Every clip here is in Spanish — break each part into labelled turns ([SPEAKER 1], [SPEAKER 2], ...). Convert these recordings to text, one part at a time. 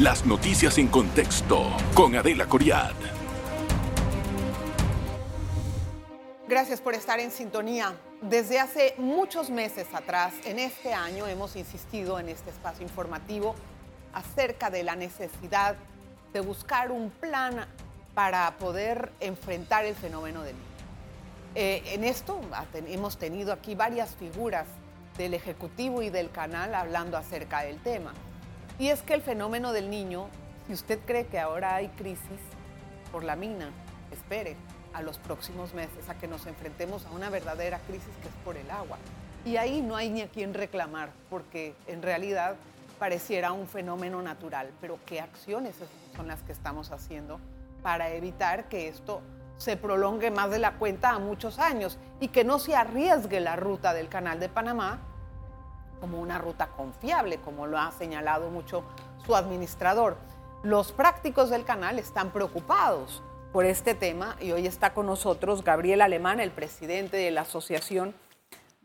[SPEAKER 1] Las noticias en contexto con Adela Coriad.
[SPEAKER 2] Gracias por estar en sintonía. Desde hace muchos meses atrás, en este año, hemos insistido en este espacio informativo acerca de la necesidad de buscar un plan para poder enfrentar el fenómeno del niño. Eh, en esto hemos tenido aquí varias figuras del Ejecutivo y del canal hablando acerca del tema. Y es que el fenómeno del niño, si usted cree que ahora hay crisis por la mina, espere a los próximos meses a que nos enfrentemos a una verdadera crisis que es por el agua. Y ahí no hay ni a quien reclamar, porque en realidad pareciera un fenómeno natural. Pero ¿qué acciones son las que estamos haciendo para evitar que esto se prolongue más de la cuenta a muchos años y que no se arriesgue la ruta del Canal de Panamá como una ruta confiable, como lo ha señalado mucho su administrador. Los prácticos del canal están preocupados por este tema y hoy está con nosotros Gabriel Alemán, el presidente de la Asociación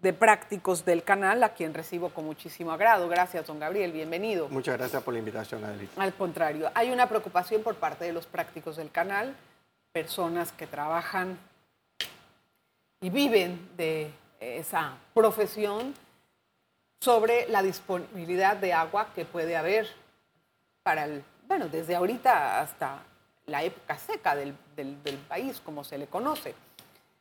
[SPEAKER 2] de Prácticos del Canal, a quien recibo con muchísimo agrado. Gracias, don Gabriel, bienvenido.
[SPEAKER 3] Muchas gracias por la invitación, Adelita.
[SPEAKER 2] Al contrario, hay una preocupación por parte de los prácticos del canal, personas que trabajan y viven de esa profesión sobre la disponibilidad de agua que puede haber para el, bueno, desde ahorita hasta la época seca del, país, como se le conoce.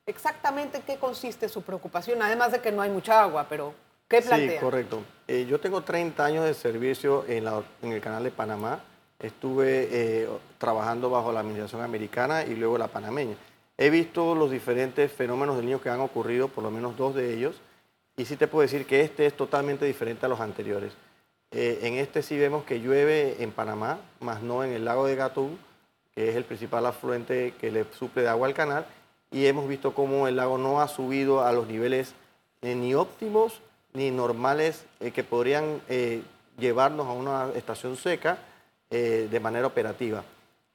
[SPEAKER 2] Exactamente qué consiste su preocupación, además de que no hay mucha agua, pero ¿qué plantea?
[SPEAKER 3] Sí, correcto. Eh, yo tengo 30 años de servicio en, el canal de Panamá. Estuve eh, trabajando bajo la administración americana y luego la panameña. He visto los diferentes fenómenos del niño que han ocurrido, por lo menos dos de ellos, y sí te puedo decir que este es totalmente diferente a los anteriores. Eh, en este sí vemos que llueve en Panamá, más no en el lago de Gatún, que es el principal afluente que le suple de agua al canal, y hemos visto cómo el lago no ha subido a los niveles eh, ni óptimos ni normales que podrían llevarnos a una estación seca de manera operativa.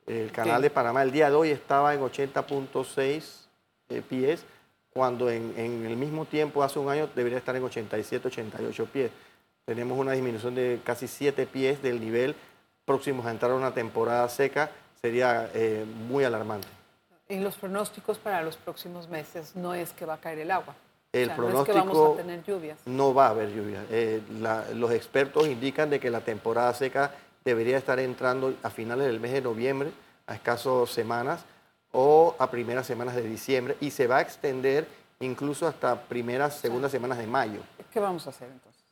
[SPEAKER 3] El canal de Panamá el día de hoy estaba en 80.6 pies, cuando en, el mismo tiempo, hace un año, debería estar en 87, 88 pies. Tenemos una disminución de casi 7 pies del nivel próximos a entrar a una temporada seca, sería eh, muy alarmante.
[SPEAKER 2] En los pronósticos para los próximos meses no es que va a caer el agua.
[SPEAKER 3] El pronóstico no es que vamos a tener lluvias. No va a haber lluvias. Eh, los expertos indican de que la temporada seca debería estar entrando a finales del mes de noviembre, a escasos semanas, o a primeras semanas de diciembre y se va a extender incluso hasta primeras, segundas semanas de mayo.
[SPEAKER 2] ¿Qué vamos a hacer entonces?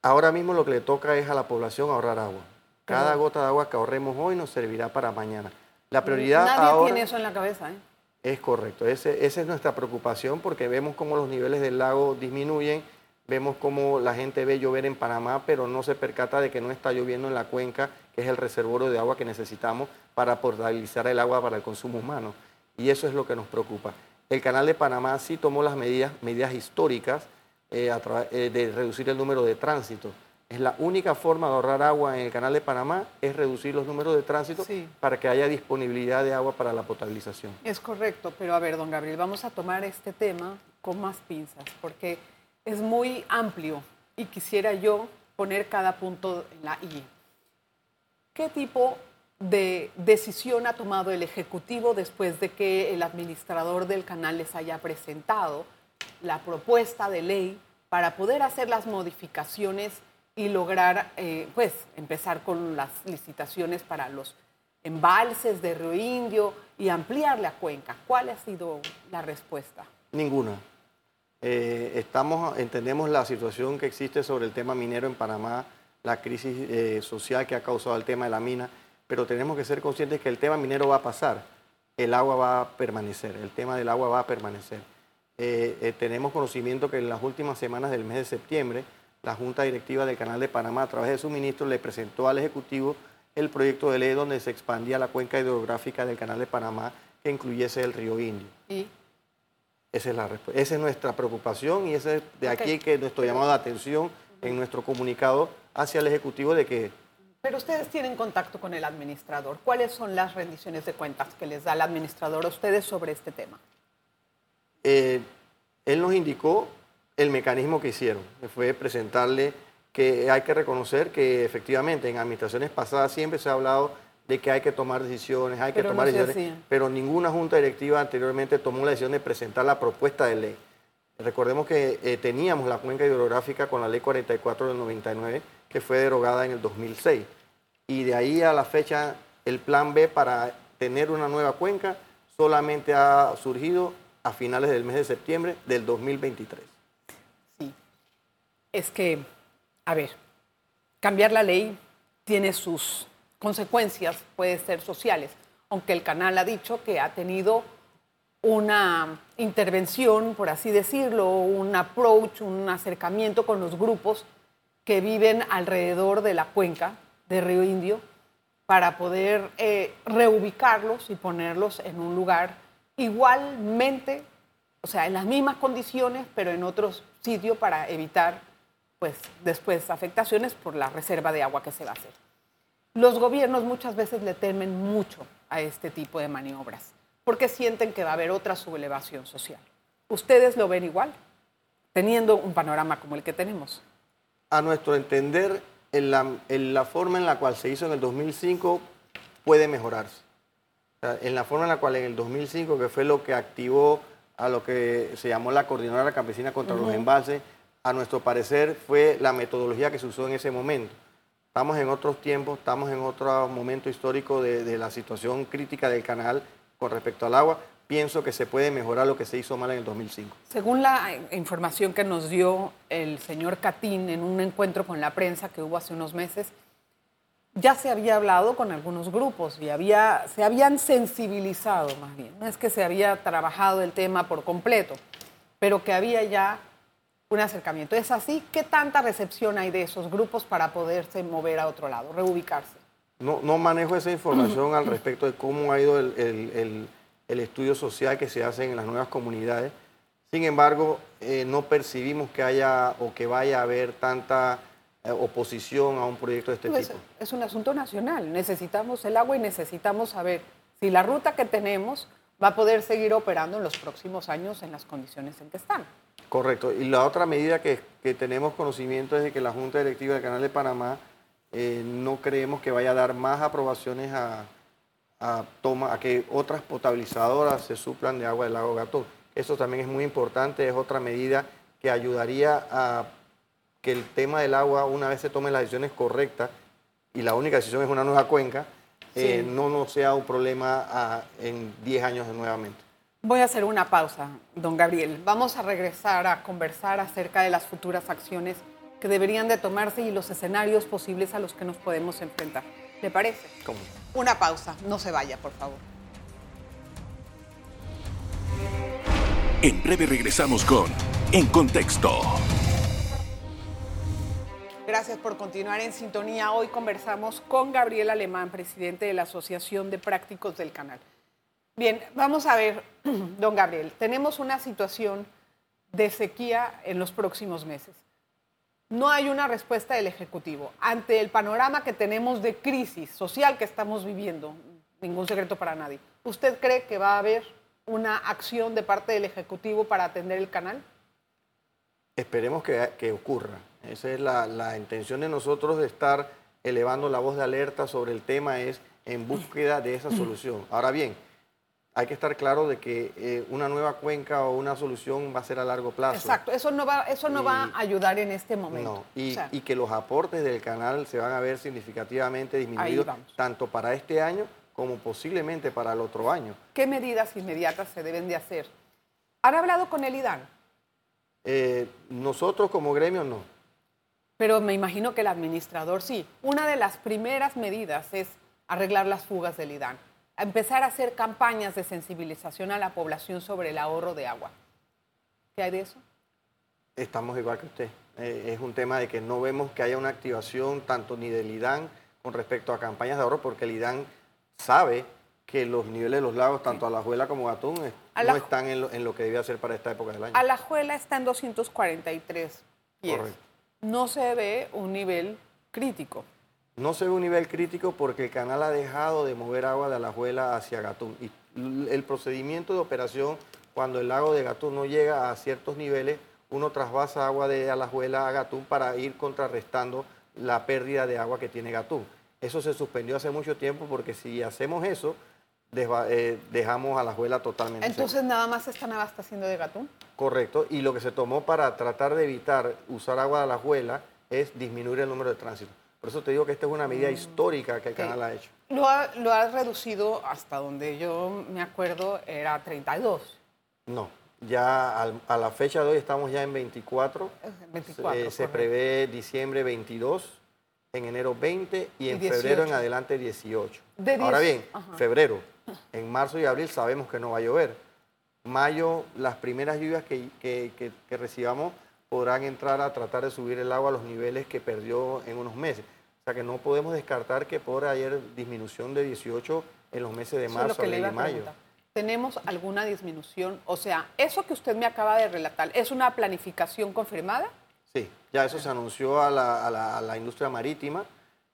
[SPEAKER 3] Ahora mismo lo que le toca es a la población ahorrar agua. Cada gota de agua que ahorremos hoy nos servirá para mañana. La prioridad
[SPEAKER 2] Nadie tiene eso en la cabeza, ¿eh?
[SPEAKER 3] Es correcto, Ese, esa es nuestra preocupación porque vemos cómo los niveles del lago disminuyen, vemos cómo la gente ve llover en Panamá, pero no se percata de que no está lloviendo en la cuenca, que es el reservorio de agua que necesitamos para potabilizar el agua para el consumo humano. Y eso es lo que nos preocupa. El canal de Panamá sí tomó las medidas, medidas históricas eh, eh, de reducir el número de tránsito. Es la única forma de ahorrar agua en el canal de Panamá, es reducir los números de tránsito para que haya disponibilidad de agua para la potabilización.
[SPEAKER 2] Es correcto, pero a ver, don Gabriel, vamos a tomar este tema con más pinzas, porque es muy amplio y quisiera yo poner cada punto en la I. ¿Qué tipo de decisión ha tomado el Ejecutivo después de que el administrador del canal les haya presentado la propuesta de ley para poder hacer las modificaciones y lograr, eh, pues, empezar con las licitaciones para los embalses de Río Indio y ampliar la cuenca? ¿Cuál ha sido la respuesta?
[SPEAKER 3] Ninguna. Eh, estamos, entendemos la situación que existe sobre el tema minero en Panamá, la crisis eh, social que ha causado el tema de la mina, pero tenemos que ser conscientes que el tema minero va a pasar, el agua va a permanecer, el tema del agua va a permanecer. Eh, tenemos conocimiento que en las últimas semanas del mes de septiembre, la Junta Directiva del Canal de Panamá, a través de su ministro, le presentó al Ejecutivo el proyecto de ley donde se expandía la cuenca hidrográfica del Canal de Panamá que incluyese el río Indio. Esa es, la Esa es nuestra preocupación y ese es de aquí que nuestro llamado de atención en nuestro comunicado hacia el Ejecutivo de que...
[SPEAKER 2] Pero ustedes tienen contacto con el administrador. ¿Cuáles son las rendiciones de cuentas que les da el administrador a ustedes sobre este tema?
[SPEAKER 3] Eh, él nos indicó el mecanismo que hicieron, que fue presentarle que hay que reconocer que efectivamente en administraciones pasadas siempre se ha hablado de que hay que tomar decisiones, hay que tomar decisiones, pero ninguna junta directiva anteriormente tomó la decisión de presentar la propuesta de ley. Recordemos que eh, teníamos la cuenca hidrográfica con la ley 44 del 99, que fue derogada en el 2006. Y de ahí a la fecha, el plan B para tener una nueva cuenca solamente ha surgido a finales del mes de septiembre del 2023.
[SPEAKER 2] Sí, es que, a ver, cambiar la ley tiene sus consecuencias, puede ser sociales, aunque el canal ha dicho que ha tenido una intervención, por así decirlo, un approach, un acercamiento con los grupos que viven alrededor de la cuenca de Río Indio para poder eh, reubicarlos y ponerlos en un lugar igualmente, o sea, en las mismas condiciones, pero en otros sitios para evitar, pues, después afectaciones por la reserva de agua que se va a hacer. Los gobiernos muchas veces le temen mucho a este tipo de maniobras porque sienten que va a haber otra sublevación social. ¿Ustedes lo ven igual, teniendo un panorama como el que tenemos?
[SPEAKER 3] A nuestro entender, en la, forma en la cual se hizo en el 2005 puede mejorarse. en la forma en la cual en el 2005, que fue lo que activó a lo que se llamó la Coordinadora Campesina contra los Embalses, a nuestro parecer fue la metodología que se usó en ese momento. Estamos en otros tiempos, estamos en otro momento histórico de, de la situación crítica del canal con respecto al agua, pienso que se puede mejorar lo que se hizo mal en el 2005.
[SPEAKER 2] Según la información que nos dio el señor Catín en un encuentro con la prensa que hubo hace unos meses, ya se había hablado con algunos grupos y había, se habían sensibilizado más bien. No es que se había trabajado el tema por completo, pero que había ya un acercamiento. ¿Es así? ¿Qué tanta recepción hay de esos grupos para poderse mover a otro lado, reubicarse?
[SPEAKER 3] No, no manejo esa información al respecto de cómo ha ido el, estudio social que se hace en las nuevas comunidades. Sin embargo, eh, no percibimos que haya o que vaya a haber tanta eh, oposición a un proyecto de este
[SPEAKER 2] pues,
[SPEAKER 3] tipo.
[SPEAKER 2] Es un asunto nacional. Necesitamos el agua y necesitamos saber si la ruta que tenemos va a poder seguir operando en los próximos años en las condiciones en que están.
[SPEAKER 3] Correcto. Y la otra medida que, que tenemos conocimiento es de que la Junta Directiva del Canal de Panamá eh, no creemos que vaya a dar más aprobaciones a, toma, a que otras potabilizadoras se suplan de agua del lago Gatón. Eso también es muy importante, es otra medida que ayudaría a que el tema del agua, una vez se tomen las decisiones correctas, y la única decisión es una nueva cuenca, eh, no nos sea un problema en 10 años nuevamente.
[SPEAKER 2] Voy a hacer una pausa, don Gabriel. Vamos a regresar a conversar acerca de las futuras acciones que deberían de tomarse y los escenarios posibles a los que nos podemos enfrentar. ¿Le parece?
[SPEAKER 3] ¿Cómo?
[SPEAKER 2] Una pausa, no se vaya, por favor.
[SPEAKER 1] En breve regresamos con En Contexto.
[SPEAKER 2] Gracias por continuar en sintonía. Hoy conversamos con Gabriel Alemán, presidente de la Asociación de Prácticos del Canal. Bien, vamos a ver, don Gabriel, tenemos una situación de sequía en los próximos meses no hay una respuesta del Ejecutivo. Ante el panorama que tenemos de crisis social que estamos viviendo, ningún secreto para nadie, ¿usted cree que va a haber una acción de parte del Ejecutivo para atender el canal?
[SPEAKER 3] Esperemos que, ocurra. Esa es la, la, intención de nosotros de estar elevando la voz de alerta sobre el tema, es en búsqueda de esa solución. Ahora bien, hay que estar claro de que eh, una nueva cuenca o una solución va a ser a largo plazo.
[SPEAKER 2] Exacto, eso no va, eso no va a ayudar en este momento.
[SPEAKER 3] No, y, que los aportes del canal se van a ver significativamente disminuidos tanto para este año como posiblemente para el otro año.
[SPEAKER 2] ¿Qué medidas inmediatas se deben de hacer? ¿Han hablado con el IDAN?
[SPEAKER 3] Eh, nosotros como gremio no.
[SPEAKER 2] Pero me imagino que el administrador sí. Una de las primeras medidas es arreglar las fugas del IDAN empezar a hacer campañas de sensibilización a la población sobre el ahorro de agua. ¿Qué hay de eso?
[SPEAKER 3] Estamos igual que usted. Eh, es un tema de que no vemos que haya una activación tanto ni del IDAN con respecto a campañas de ahorro, porque el IDAN sabe que los niveles de los lagos, tanto a la Alajuela como Gatún, no están en lo, que debía ser para esta época del año.
[SPEAKER 2] Alajuela está en 243 pies. No se ve un nivel crítico.
[SPEAKER 3] No se ve un nivel crítico porque el canal ha dejado de mover agua de Alajuela hacia Gatún. Y el procedimiento de operación, cuando el lago de Gatún no llega a ciertos niveles, uno trasvasa agua de Alajuela a Gatún para ir contrarrestando la pérdida de agua que tiene Gatún. Eso se suspendió hace mucho tiempo porque si hacemos eso, eh, dejamos a la juela totalmente.
[SPEAKER 2] Entonces nada más esta nava está haciendo de gatún.
[SPEAKER 3] Correcto, y lo que se tomó para tratar de evitar usar agua de la juela es disminuir el número de tránsito. Por eso te digo que esta es una medida mm. histórica que el canal ha hecho.
[SPEAKER 2] Lo ha, lo ha reducido hasta donde yo me acuerdo, era 32.
[SPEAKER 3] No, ya a la fecha de hoy estamos ya en 24. 24 eh, se prevé diciembre 22, en enero 20 y en febrero en adelante 18. Ahora bien, febrero, en marzo y abril sabemos que no va a llover. Mayo, las primeras lluvias que, que, recibamos podrán entrar a tratar de subir el agua a los niveles que perdió en unos meses. O sea que no podemos descartar que por ayer disminución de 18 en los meses de marzo, abril y mayo.
[SPEAKER 2] ¿Tenemos alguna disminución? O sea, eso que usted me acaba de relatar, ¿es una planificación confirmada?
[SPEAKER 3] Sí, ya eso se anunció a la, a la, industria marítima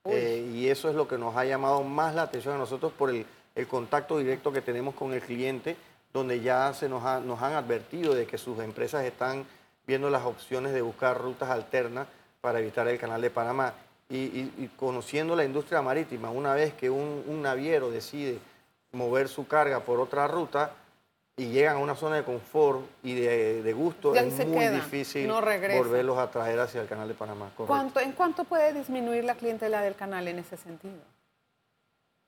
[SPEAKER 3] eh, y eso es lo que nos ha llamado más la atención a nosotros por el el contacto directo que tenemos con el cliente, donde ya se nos, nos han advertido de que sus empresas están viendo las opciones de buscar rutas alternas para evitar el canal de Panamá. Y, conociendo la industria marítima, una vez que un, naviero decide mover su carga por otra ruta y llegan a una zona de confort y de, gusto, es muy difícil volverlos a traer hacia el canal de Panamá.
[SPEAKER 2] ¿Cuánto, ¿En cuánto puede disminuir la clientela del canal en ese sentido?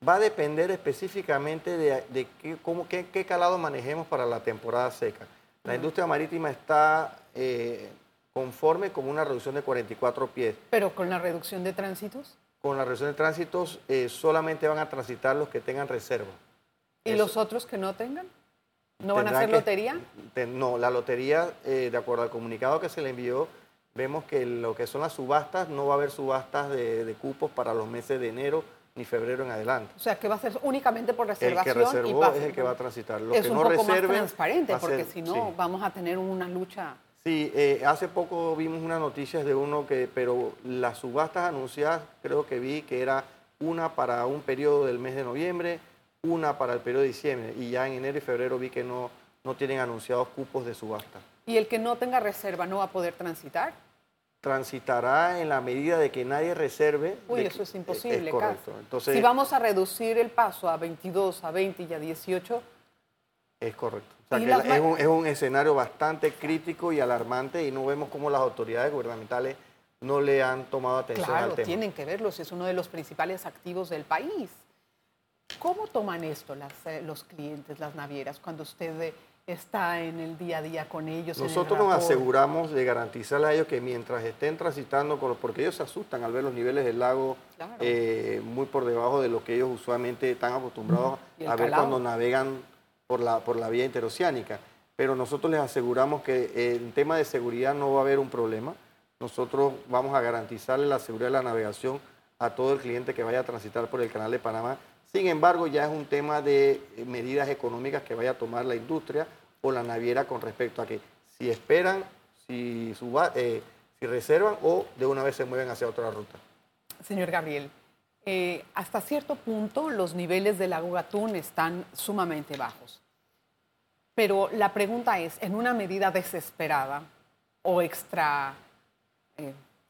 [SPEAKER 3] va a depender específicamente de, qué, cómo, qué, calado manejemos para la temporada seca. La industria marítima está eh, conforme con una reducción de 44 pies.
[SPEAKER 2] ¿Pero con la reducción de tránsitos?
[SPEAKER 3] Con la reducción de tránsitos eh, solamente van a transitar los que tengan reserva.
[SPEAKER 2] ¿Y los otros que no tengan? ¿No van a hacer lotería?
[SPEAKER 3] no, la lotería, eh, de acuerdo al comunicado que se le envió, vemos que lo que son las subastas, no va a haber subastas de, de cupos para los meses de enero, ni febrero en adelante.
[SPEAKER 2] O sea, que va a ser únicamente por reservación.
[SPEAKER 3] El que reservó es el que va a transitar.
[SPEAKER 2] Los es que un no poco más transparente, porque si no vamos a tener una lucha.
[SPEAKER 3] Sí, eh, hace poco vimos unas noticias de uno que, pero las subastas anunciadas creo que vi que era una para un periodo del mes de noviembre, una para el periodo de diciembre, y ya en enero y febrero vi que no, no tienen anunciados cupos de subasta.
[SPEAKER 2] ¿Y el que no tenga reserva no va a poder transitar?
[SPEAKER 3] transitará en la medida de que nadie reserve.
[SPEAKER 2] Uy, eso es imposible. Es correcto. Entonces, si vamos a reducir el paso a 22, a 20 y a 18.
[SPEAKER 3] Es correcto. O sea, que es, un, escenario bastante crítico y alarmante y no vemos cómo las autoridades gubernamentales no le han tomado atención
[SPEAKER 2] al
[SPEAKER 3] tema.
[SPEAKER 2] tienen que verlo, es uno de los principales activos del país. ¿Cómo toman esto eh, los clientes, las navieras, cuando usted está en el día a día con ellos.
[SPEAKER 3] Nosotros nos aseguramos de garantizarle a ellos que mientras estén transitando, con los, porque ellos se asustan al ver los niveles del lago eh, muy por debajo de lo que ellos usualmente están acostumbrados a ver cuando navegan por la, por la vía interoceánica. Pero nosotros les aseguramos que en tema de seguridad no va a haber un problema. Nosotros vamos a garantizarle la seguridad de la navegación a todo el cliente que vaya a transitar por el canal de Panamá sin embargo, ya es un tema de eh, medidas económicas que vaya a tomar la industria o la naviera con respecto a que si esperan, si, eh, si reservan o de una vez se mueven hacia otra ruta.
[SPEAKER 2] Señor Gabriel, eh, hasta cierto punto los niveles del lago Gatún están sumamente bajos. Pero la pregunta es, en una medida desesperada o extra,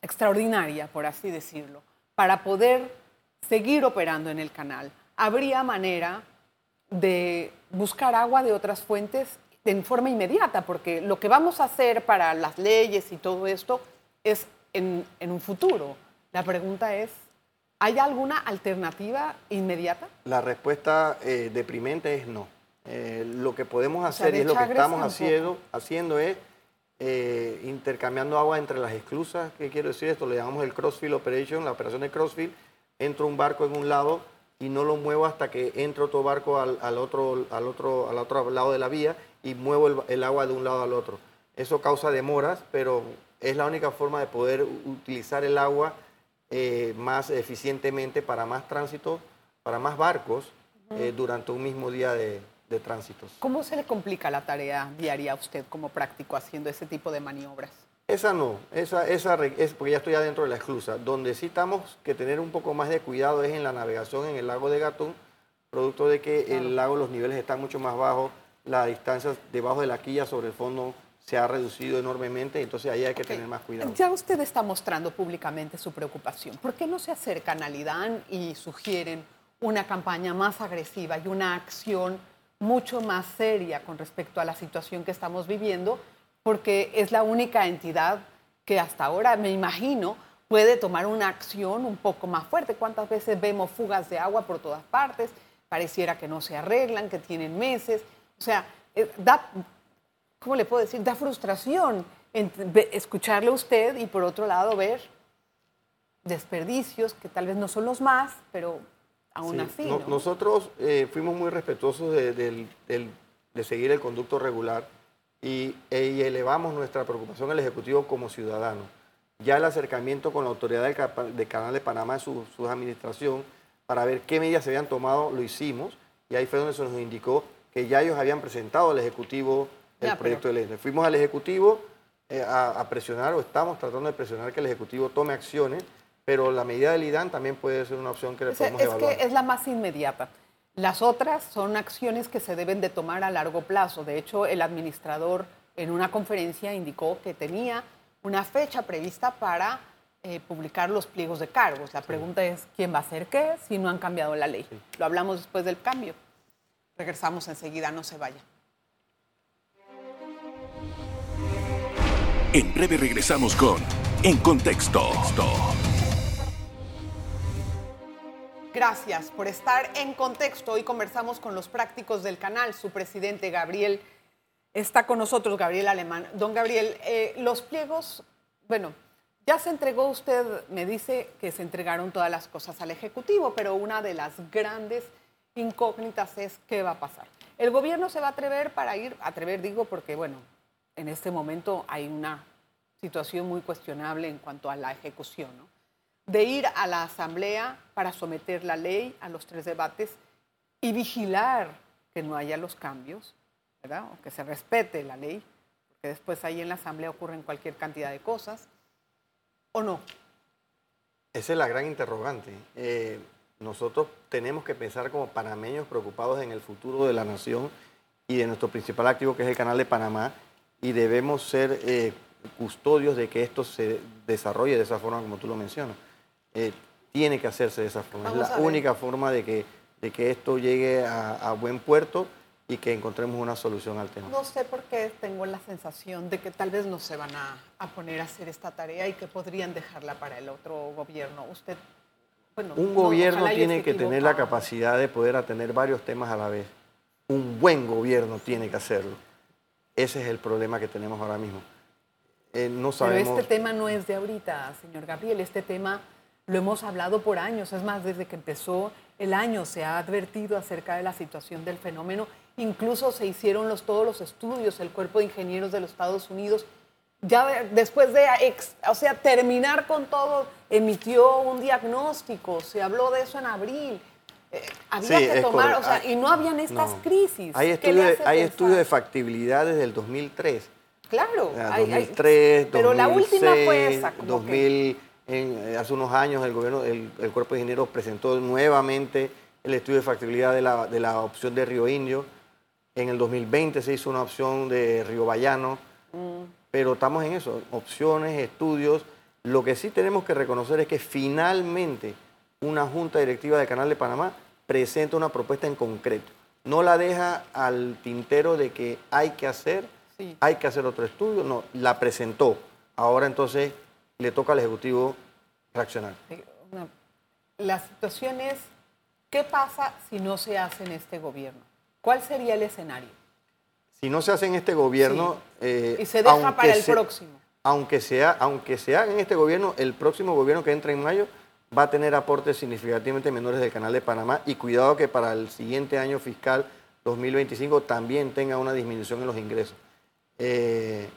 [SPEAKER 2] extraordinaria, por así decirlo, para poder seguir operando en el canal, habría manera de buscar agua de otras fuentes en forma inmediata, porque lo que vamos a hacer para las leyes y todo esto es en, un futuro. La pregunta es, ¿hay alguna alternativa inmediata?
[SPEAKER 3] La respuesta eh, deprimente es no. Eh, lo que podemos hacer y lo que estamos haciendo, haciendo es eh, intercambiando agua entre las esclusas. ¿Qué quiero decir esto? Le llamamos el crossfield operation, la operación de crossfield. Entra un barco en un lado, y no lo muevo hasta que entre otro barco al, otro, al, otro, al otro lado de la vía y muevo el, agua de un lado al otro. Eso causa demoras, pero es la única forma de poder utilizar el agua eh, más eficientemente para más tránsito, para más barcos eh, durante un mismo día de, de tránsitos.
[SPEAKER 2] ¿Cómo se le complica la tarea diaria a usted como práctico haciendo ese tipo de maniobras?
[SPEAKER 3] Esa no, esa, esa es porque ya estoy adentro de la esclusa. Donde sí estamos que tener un poco más de cuidado es en la navegación en el lago de Gatún, producto de que el lago los niveles están mucho más bajos, las distancias debajo de la quilla sobre el fondo se ha reducido enormemente, entonces ahí hay que tener más cuidado.
[SPEAKER 2] Ya usted está mostrando públicamente su preocupación. ¿Por qué no se acercan al IDAN y sugieren una campaña más agresiva y una acción mucho más seria con respecto a la situación que estamos viviendo? Porque es la única entidad que hasta ahora, me imagino, puede tomar una acción un poco más fuerte. ¿Cuántas veces vemos fugas de agua por todas partes? Pareciera que no se arreglan, que tienen meses. O sea, eh, da, ¿cómo le puedo decir? Da frustración escucharle a usted y por otro lado ver desperdicios que tal vez no son los más, pero aún así.
[SPEAKER 3] nosotros eh, fuimos muy respetuosos de, seguir el conducto regular y, e, elevamos nuestra preocupación al Ejecutivo como ciudadano. Ya el acercamiento con la autoridad del, Canal de Panamá, su, su administración, para ver qué medidas se habían tomado, lo hicimos y ahí fue donde se nos indicó que ya ellos habían presentado al Ejecutivo el proyecto de ley. Fuimos al Ejecutivo eh, a, presionar o estamos tratando de presionar que el Ejecutivo tome acciones, pero la medida del IDAN también puede ser una opción que le podemos
[SPEAKER 2] es
[SPEAKER 3] evaluar.
[SPEAKER 2] Es que es la más inmediata. Las otras son acciones que se deben de tomar a largo plazo. De hecho, el administrador en una conferencia indicó que tenía una fecha prevista para eh, publicar los pliegos de cargos. La pregunta es, ¿quién va a hacer qué si no han cambiado la ley? Lo hablamos después del cambio. Regresamos enseguida, no se vaya.
[SPEAKER 1] En breve regresamos con En Contexto.
[SPEAKER 2] Gracias por estar en contexto. Hoy conversamos con los prácticos del canal. Su presidente Gabriel está con nosotros, Gabriel Alemán. Don Gabriel, eh, los pliegos, bueno, ya se entregó usted, me dice que se entregaron todas las cosas al Ejecutivo, pero una de las grandes incógnitas es qué va a pasar. El gobierno se va a atrever para ir, atrever digo porque, bueno, en este momento hay una situación muy cuestionable en cuanto a la ejecución, de ir a la Asamblea para someter la ley a los tres debates y vigilar que no haya los cambios, ¿verdad? O que se respete la ley, porque después ahí en la Asamblea ocurren cualquier cantidad de cosas, ¿o no?
[SPEAKER 3] Esa es la gran interrogante. Eh, nosotros tenemos que pensar como panameños preocupados en el futuro de la nación y de nuestro principal activo que es el Canal de Panamá y debemos ser eh, custodios de que esto se desarrolle de esa forma como tú lo mencionas. Eh, tiene que hacerse de esa forma. es la única forma de que, de que esto llegue a, buen puerto y que encontremos una solución al tema.
[SPEAKER 2] No sé por qué tengo la sensación de que tal vez no se van a, a poner a hacer esta tarea y que podrían dejarla para el otro gobierno. ¿Usted
[SPEAKER 3] un gobierno tiene que tener la capacidad de poder atender varios temas a la vez. Un buen gobierno tiene que hacerlo. Ese es el problema que tenemos ahora mismo.
[SPEAKER 2] Eh, no sabemos... Pero este tema no es de ahorita, señor Gabriel. Este tema lo hemos hablado por años. Es más, desde que empezó el año se ha advertido acerca de la situación del fenómeno. Incluso se hicieron los, todos los estudios, el Cuerpo de Ingenieros de los Estados Unidos ya después de o sea, terminar con todo, emitió un diagnóstico, se habló de eso en abril. Eh, había que tomar, o sea, y no habían estas crisis.
[SPEAKER 3] Hay estudios hay estudio de factibilidad desde el 2003.
[SPEAKER 2] Claro.
[SPEAKER 3] 2003, pero la última fue esa. 2000, eh, hace unos años el gobierno, el, Cuerpo de Ingenieros presentó nuevamente el estudio de factibilidad de la, de la opción de Río Indio. En el 2020 se hizo una opción de Río Bayano. Mm pero estamos en eso, opciones, estudios. Lo que sí tenemos que reconocer es que finalmente una junta directiva del Canal de Panamá presenta una propuesta en concreto. No la deja al tintero de que hay que hacer, hay que hacer otro estudio, no, la presentó. Ahora entonces le toca al Ejecutivo reaccionar.
[SPEAKER 2] La situación es, ¿qué pasa si no se hace en este gobierno? ¿Cuál sería el escenario?
[SPEAKER 3] si no se hace en este gobierno...
[SPEAKER 2] Eh, y se deja para el próximo.
[SPEAKER 3] Aunque, sea, aunque se haga en este gobierno, el próximo gobierno que entra en mayo va a tener aportes significativamente menores del Canal de Panamá y cuidado que para el siguiente año fiscal 2025 también tenga una disminución en los ingresos. Eh,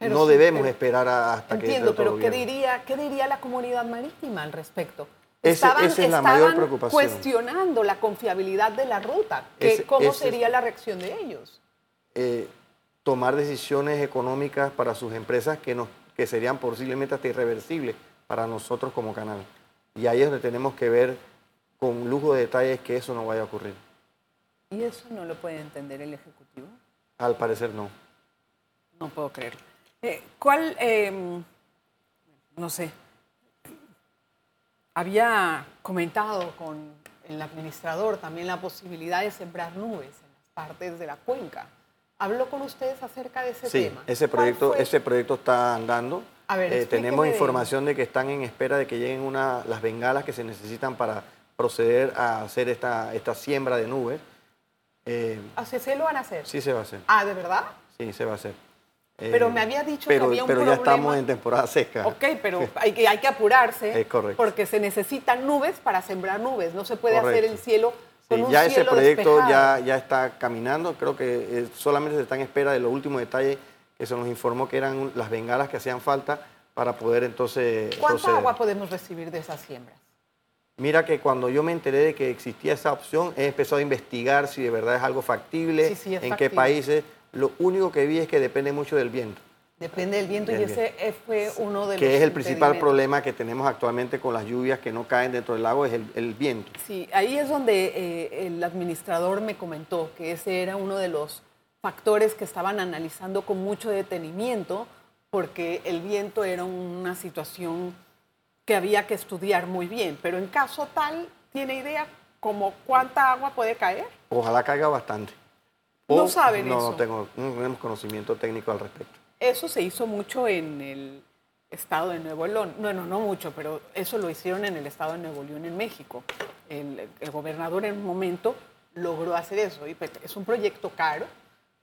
[SPEAKER 3] no debemos esperar hasta
[SPEAKER 2] que... Entiendo, pero ¿qué diría, ¿qué diría la comunidad marítima al respecto?
[SPEAKER 3] esa es la mayor preocupación.
[SPEAKER 2] cuestionando la confiabilidad de la ruta. ¿Cómo sería la reacción de ellos?
[SPEAKER 3] Eh, tomar decisiones económicas para sus empresas que, nos, que serían posiblemente hasta irreversibles para nosotros como canal. Y ahí es donde tenemos que ver con lujo de detalles que eso no vaya a ocurrir.
[SPEAKER 2] ¿Y eso no lo puede entender el Ejecutivo?
[SPEAKER 3] Al parecer no.
[SPEAKER 2] No puedo creerlo. Eh, ¿Cuál, em, no sé, había comentado con el administrador también la posibilidad de sembrar nubes en las partes de la cuenca? ¿Habló con ustedes acerca de ese tema?
[SPEAKER 3] Sí, ese proyecto, ese proyecto está andando.
[SPEAKER 2] A ver,
[SPEAKER 3] eh, tenemos información de que están en espera de que lleguen una, las bengalas que se necesitan para proceder a hacer esta, esta siembra de nubes.
[SPEAKER 2] Eh, ¿Así se lo van a hacer?
[SPEAKER 3] Sí, se va a hacer.
[SPEAKER 2] Ah, ¿de verdad?
[SPEAKER 3] Sí, se va a hacer.
[SPEAKER 2] Pero me había dicho
[SPEAKER 3] que
[SPEAKER 2] había un
[SPEAKER 3] pero
[SPEAKER 2] problema.
[SPEAKER 3] Pero ya estamos en temporada seca.
[SPEAKER 2] Ok, pero hay que, hay que apurarse.
[SPEAKER 3] Es correcto.
[SPEAKER 2] Porque se necesitan nubes para sembrar nubes. No se puede hacer el cielo con un
[SPEAKER 3] ya
[SPEAKER 2] ese
[SPEAKER 3] proyecto ya, ya está caminando. Creo que eh, solamente se está en espera de los últimos detalles que se nos informó que eran las bengalas que hacían falta para poder entonces
[SPEAKER 2] ¿Cuánta agua podemos recibir de esas siembras?
[SPEAKER 3] Mira que cuando yo me enteré de que existía esa opción, he empezado a investigar si de verdad es algo factible, en qué países. Lo único que vi es que depende mucho del viento.
[SPEAKER 2] Depende del viento y ese fue uno de
[SPEAKER 3] los... Que es el principal problema que tenemos actualmente con las lluvias que no caen dentro del lago, es el, viento.
[SPEAKER 2] Sí, ahí es donde eh, el administrador me comentó que ese era uno de los factores que estaban analizando con mucho detenimiento, porque el viento era una situación que había que estudiar muy bien. Pero en caso tal, ¿tiene idea como cuánta agua puede caer?
[SPEAKER 3] Ojalá caiga bastante
[SPEAKER 2] no saben
[SPEAKER 3] no,
[SPEAKER 2] eso.
[SPEAKER 3] No, tengo, no tenemos conocimiento técnico al respecto.
[SPEAKER 2] Eso se hizo mucho en el estado de Nuevo León. Bueno, no mucho, pero eso lo hicieron en el estado de Nuevo León, en México. El, gobernador en un momento logró hacer eso. Y pues, es un proyecto caro,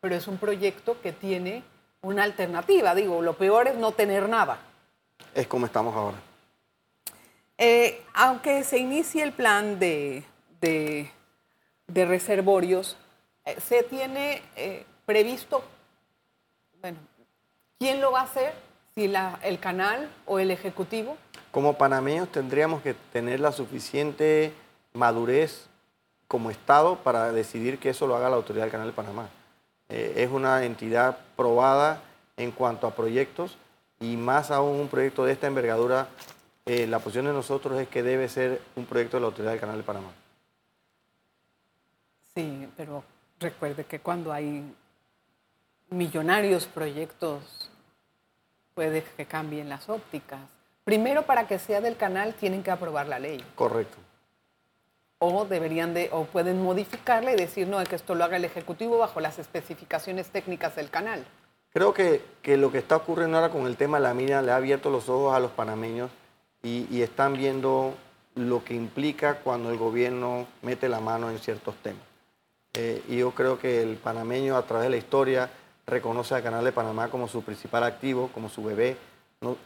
[SPEAKER 2] pero es un proyecto que tiene una alternativa. Digo, lo peor es no tener nada.
[SPEAKER 3] Es como estamos ahora.
[SPEAKER 2] Eh, aunque se inicie el plan de, de, de reservorios, eh, se tiene eh, previsto, bueno, ¿quién lo va a hacer? ¿Si la, el canal o el ejecutivo?
[SPEAKER 3] Como panameños tendríamos que tener la suficiente madurez como Estado para decidir que eso lo haga la autoridad del Canal de Panamá. Eh, es una entidad probada en cuanto a proyectos y más aún un proyecto de esta envergadura, la posición de nosotros es que debe ser un proyecto de la autoridad del Canal de Panamá.
[SPEAKER 2] Sí, pero Recuerde que cuando hay millonarios proyectos, puede que cambien las ópticas. Primero, para que sea del canal, tienen que aprobar la ley.
[SPEAKER 3] Correcto.
[SPEAKER 2] O deberían de, o pueden modificarla y decir, no, que esto lo haga el Ejecutivo bajo las especificaciones técnicas del canal.
[SPEAKER 3] Creo que, lo que está ocurriendo ahora con el tema de la mina le ha abierto los ojos a los panameños y, están viendo lo que implica cuando el gobierno mete la mano en ciertos temas. Eh, y yo creo que el panameño a través de la historia reconoce al Canal de Panamá como su principal activo, como su bebé.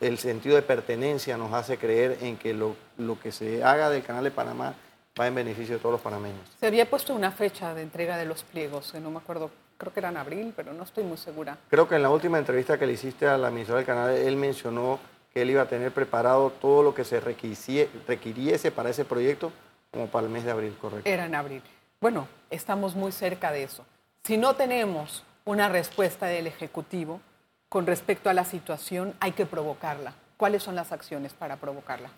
[SPEAKER 3] el sentido de pertenencia nos hace creer en que lo, que se haga del Canal de Panamá va en beneficio de todos los panameños.
[SPEAKER 2] Se había puesto una fecha de entrega de los pliegos, no me acuerdo, creo que era en abril, pero no estoy muy segura.
[SPEAKER 3] Creo que en la última entrevista que le hiciste a la administradora del canal, él mencionó que él iba a tener preparado todo lo que se requiriese para ese proyecto como para el mes de abril, correcto.
[SPEAKER 2] Era en abril. Bueno, estamos muy cerca de eso. Si no tenemos una respuesta del Ejecutivo con respecto a la situación, hay que provocarla. ¿Cuáles son las acciones para provocarla?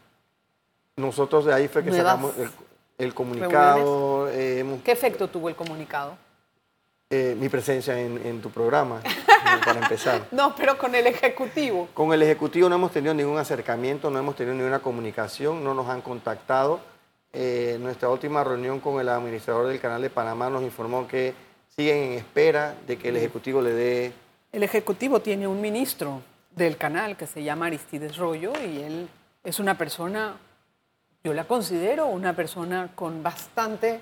[SPEAKER 3] Nosotros de ahí fue que sacamos el, comunicado.
[SPEAKER 2] Eh, ¿Qué efecto tuvo el comunicado?
[SPEAKER 3] Eh, mi presencia en, tu programa, para empezar.
[SPEAKER 2] No, pero con el Ejecutivo.
[SPEAKER 3] Con el Ejecutivo no hemos tenido ningún acercamiento, no hemos tenido ninguna comunicación, no nos han contactado. Eh, nuestra última reunión con el administrador del Canal de Panamá nos informó que siguen en espera de que el Ejecutivo le dé...
[SPEAKER 2] El Ejecutivo tiene un ministro del canal que se llama Aristides Rollo y él es una persona, yo la considero una persona con bastante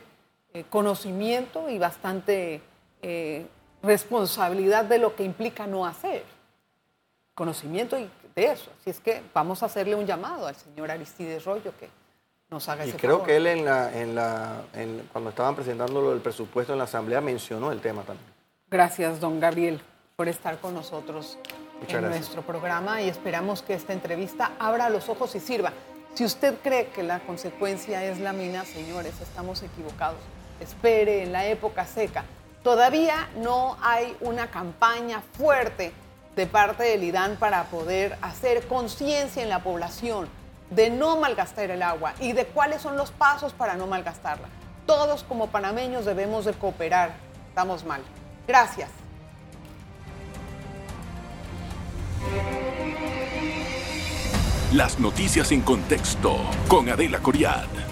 [SPEAKER 2] eh, conocimiento y bastante eh, responsabilidad de lo que implica no hacer. Conocimiento de eso. Así es que vamos a hacerle un llamado al señor Aristides Rollo que y
[SPEAKER 3] creo que él en la, en la, cuando estaban presentando el presupuesto en la Asamblea mencionó el tema también.
[SPEAKER 2] Gracias, don Gabriel, por estar con nosotros en nuestro programa y esperamos que esta entrevista abra los ojos y sirva. Si usted cree que la consecuencia es la mina, señores, estamos equivocados. Espere en la época seca. Todavía no hay una campaña fuerte de parte del IDAN para poder hacer conciencia en la población de no malgastar el agua y de cuáles son los pasos para no malgastarla. Todos como panameños debemos de cooperar. Estamos mal. Gracias.
[SPEAKER 1] Las noticias en contexto con Adela Coriad.